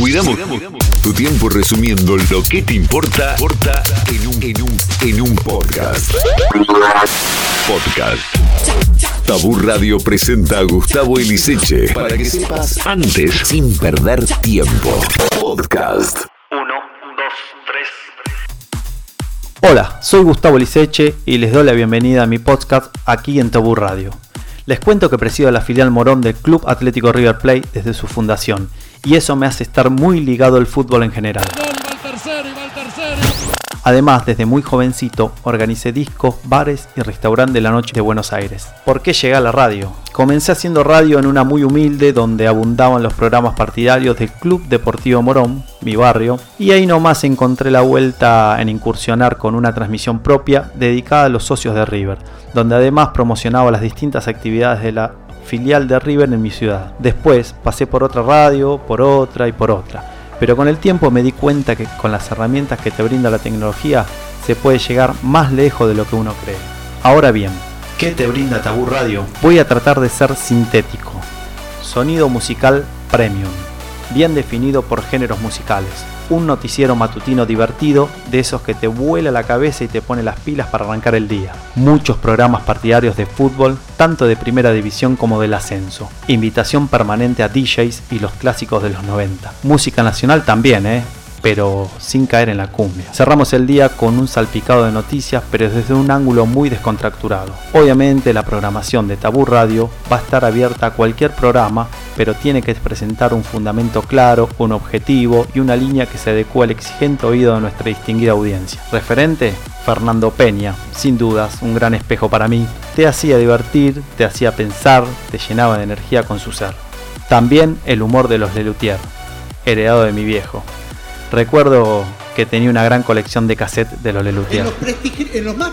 Cuidamos tu tiempo resumiendo lo que te importa, importa en, un, en, un, en un podcast. Podcast. Tabú Radio presenta a Gustavo Eliseche para que sepas antes sin perder tiempo. Podcast. Uno, dos, tres. Hola, soy Gustavo Liceche y les doy la bienvenida a mi podcast aquí en Tabú Radio. Les cuento que presido la filial Morón del Club Atlético River Plate desde su fundación y eso me hace estar muy ligado al fútbol en general. Además, desde muy jovencito, organicé discos, bares y restaurantes de la noche de Buenos Aires. ¿Por qué llegué a la radio? Comencé haciendo radio en una muy humilde donde abundaban los programas partidarios del Club Deportivo Morón, mi barrio, y ahí nomás encontré la vuelta en incursionar con una transmisión propia dedicada a los socios de River, donde además promocionaba las distintas actividades de la filial de River en mi ciudad. Después pasé por otra radio, por otra y por otra. Pero con el tiempo me di cuenta que con las herramientas que te brinda la tecnología se puede llegar más lejos de lo que uno cree. Ahora bien, ¿qué te brinda Tabú Radio? Voy a tratar de ser sintético. Sonido musical premium, bien definido por géneros musicales. Un noticiero matutino divertido, de esos que te vuela la cabeza y te pone las pilas para arrancar el día. Muchos programas partidarios de fútbol, tanto de primera división como del ascenso. Invitación permanente a DJs y los clásicos de los 90. Música nacional también, ¿eh? Pero sin caer en la cumbia. Cerramos el día con un salpicado de noticias, pero desde un ángulo muy descontracturado. Obviamente la programación de Tabú Radio va a estar abierta a cualquier programa, pero tiene que presentar un fundamento claro, un objetivo y una línea que se adecue al exigente oído de nuestra distinguida audiencia. Referente, Fernando Peña, sin dudas, un gran espejo para mí. Te hacía divertir, te hacía pensar, te llenaba de energía con su ser. También el humor de los Lelutier, heredado de mi viejo. Recuerdo que tenía una gran colección de cassettes de los En Lelutier. los, en los más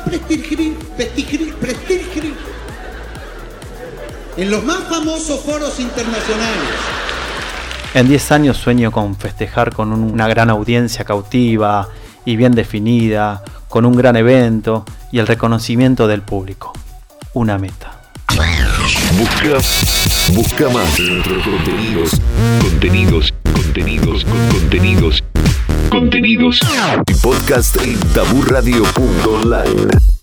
en los más famosos foros internacionales. En 10 años sueño con festejar con un- una gran audiencia cautiva y bien definida, con un gran evento y el reconocimiento del público. Una meta. Busca, busca más de nuestros contenidos, contenidos, contenidos, con contenidos, contenidos. Y podcast en taburradio.online.